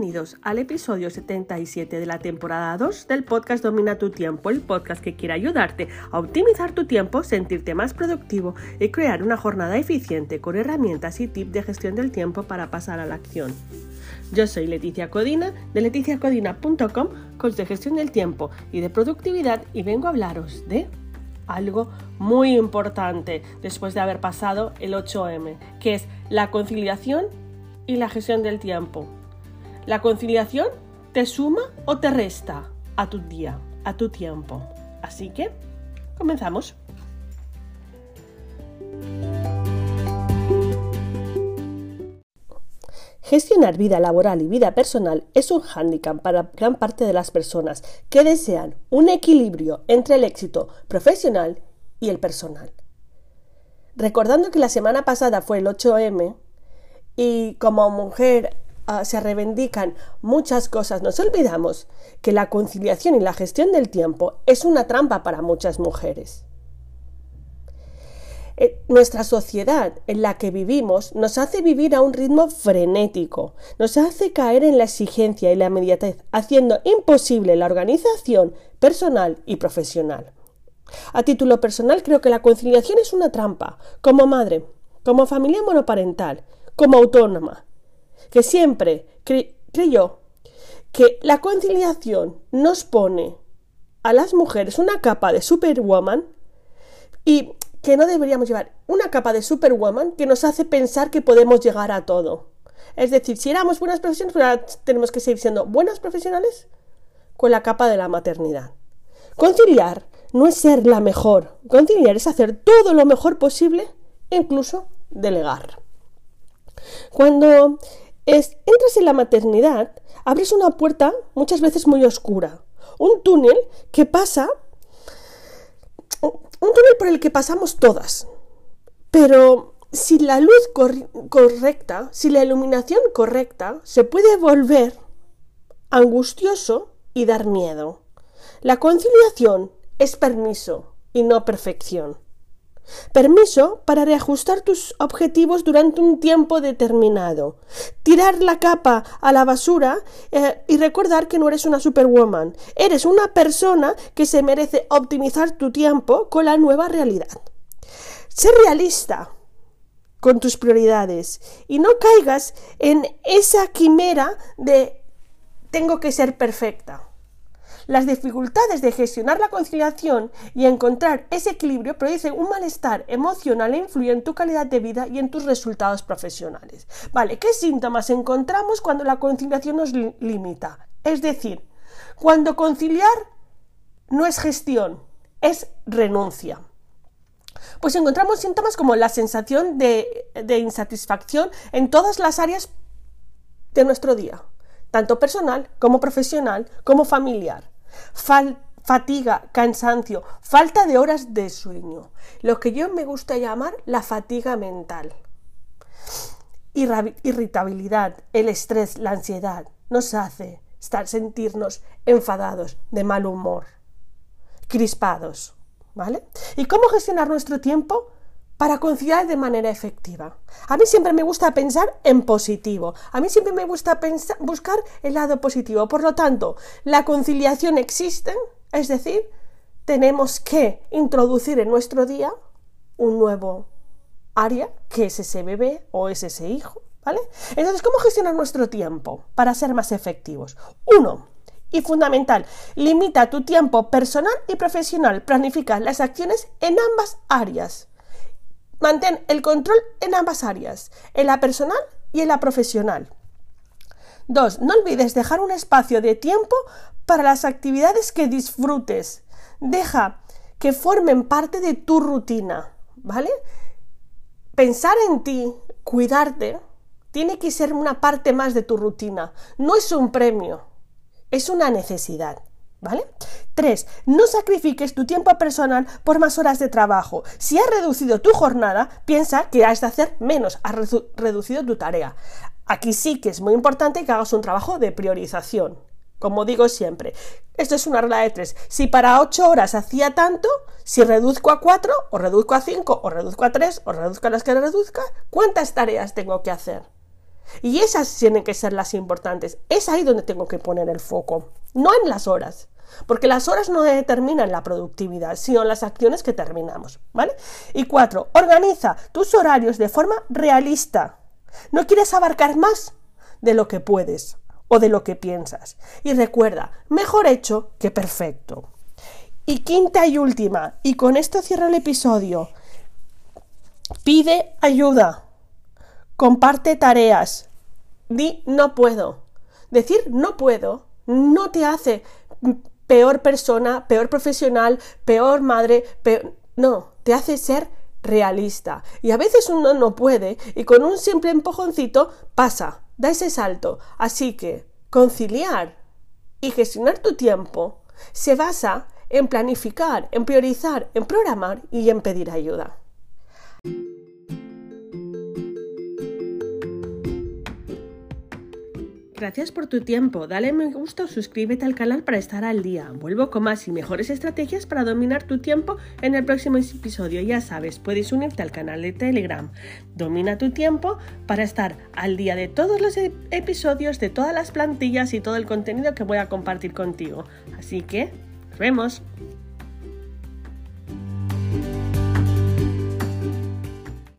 Bienvenidos al episodio 77 de la temporada 2 del podcast Domina tu tiempo, el podcast que quiere ayudarte a optimizar tu tiempo, sentirte más productivo y crear una jornada eficiente con herramientas y tips de gestión del tiempo para pasar a la acción. Yo soy Leticia Codina de leticiacodina.com, coach de gestión del tiempo y de productividad y vengo a hablaros de algo muy importante después de haber pasado el 8M, que es la conciliación y la gestión del tiempo. La conciliación te suma o te resta a tu día, a tu tiempo. Así que, comenzamos. Gestionar vida laboral y vida personal es un hándicap para gran parte de las personas que desean un equilibrio entre el éxito profesional y el personal. Recordando que la semana pasada fue el 8M y como mujer Ah, se reivindican muchas cosas, nos olvidamos que la conciliación y la gestión del tiempo es una trampa para muchas mujeres. Eh, nuestra sociedad en la que vivimos nos hace vivir a un ritmo frenético, nos hace caer en la exigencia y la inmediatez, haciendo imposible la organización personal y profesional. A título personal creo que la conciliación es una trampa, como madre, como familia monoparental, como autónoma, que siempre creyó que la conciliación nos pone a las mujeres una capa de superwoman y que no deberíamos llevar una capa de superwoman que nos hace pensar que podemos llegar a todo. Es decir, si éramos buenas profesionales, pues tenemos que seguir siendo buenas profesionales con la capa de la maternidad. Conciliar no es ser la mejor. Conciliar es hacer todo lo mejor posible, incluso delegar. Cuando entras en la maternidad, abres una puerta muchas veces muy oscura, un túnel que pasa, un túnel por el que pasamos todas, pero si la luz correcta, si la iluminación correcta, se puede volver angustioso y dar miedo. La conciliación es permiso y no perfección. Permiso para reajustar tus objetivos durante un tiempo determinado. Tirar la capa a la basura eh, y recordar que no eres una superwoman. Eres una persona que se merece optimizar tu tiempo con la nueva realidad. Ser realista con tus prioridades y no caigas en esa quimera de tengo que ser perfecta. Las dificultades de gestionar la conciliación y encontrar ese equilibrio producen un malestar emocional e influyen en tu calidad de vida y en tus resultados profesionales. Vale, ¿qué síntomas encontramos cuando la conciliación nos limita? Es decir, cuando conciliar no es gestión, es renuncia. Pues encontramos síntomas como la sensación de insatisfacción en todas las áreas de nuestro día, tanto personal como profesional como familiar fatiga, cansancio, falta de horas de sueño, lo que yo me gusta llamar la fatiga mental. Irritabilidad, el estrés, la ansiedad nos hace estar, sentirnos enfadados, de mal humor, crispados. ¿Vale? ¿Y cómo gestionar nuestro tiempo? Para conciliar de manera efectiva. A mí siempre me gusta pensar en positivo. A mí siempre me gusta buscar el lado positivo. Por lo tanto, la conciliación existe, es decir, tenemos que introducir en nuestro día un nuevo área, que es ese bebé o es ese hijo, ¿vale? Entonces, ¿cómo gestionar nuestro tiempo para ser más efectivos? Uno, y fundamental, limita tu tiempo personal y profesional. Planifica las acciones en ambas áreas. Mantén el control en ambas áreas, en la personal y en la profesional. 2. No olvides dejar un espacio de tiempo para las actividades que disfrutes. Deja que formen parte de tu rutina, ¿vale? Pensar en ti, cuidarte, tiene que ser una parte más de tu rutina. No es un premio, es una necesidad. ¿Vale? 3. No sacrifiques tu tiempo personal por más horas de trabajo. Si has reducido tu jornada, piensa que has de hacer menos, has reducido tu tarea. Aquí sí que es muy importante que hagas un trabajo de priorización. Como digo siempre, esto es una regla de tres. Si para 8 horas hacía tanto, si reduzco a 4, o reduzco a 5, o reduzco a 3, o reduzco a las que reduzca, ¿cuántas tareas tengo que hacer? Y esas tienen que ser las importantes. Es ahí donde tengo que poner el foco, no en las horas. Porque las horas no determinan la productividad, sino las acciones que terminamos, ¿vale? Y cuatro, organiza tus horarios de forma realista. No quieres abarcar más de lo que puedes o de lo que piensas. Y recuerda, mejor hecho que perfecto. Y quinta y última, y con esto cierro el episodio, pide ayuda, comparte tareas, di no puedo. Decir no puedo no te hace peor persona, peor profesional, peor madre, no, te hace ser realista. Y a veces uno no puede y con un simple empujoncito pasa, da ese salto. Así que conciliar y gestionar tu tiempo se basa en planificar, en priorizar, en programar y en pedir ayuda. Gracias por tu tiempo, dale me gusta o suscríbete al canal para estar al día. Vuelvo con más y mejores estrategias para dominar tu tiempo en el próximo episodio. Ya sabes, puedes unirte al canal de Telegram. Domina tu tiempo para estar al día de todos los episodios, de todas las plantillas y todo el contenido que voy a compartir contigo. Así que, nos vemos.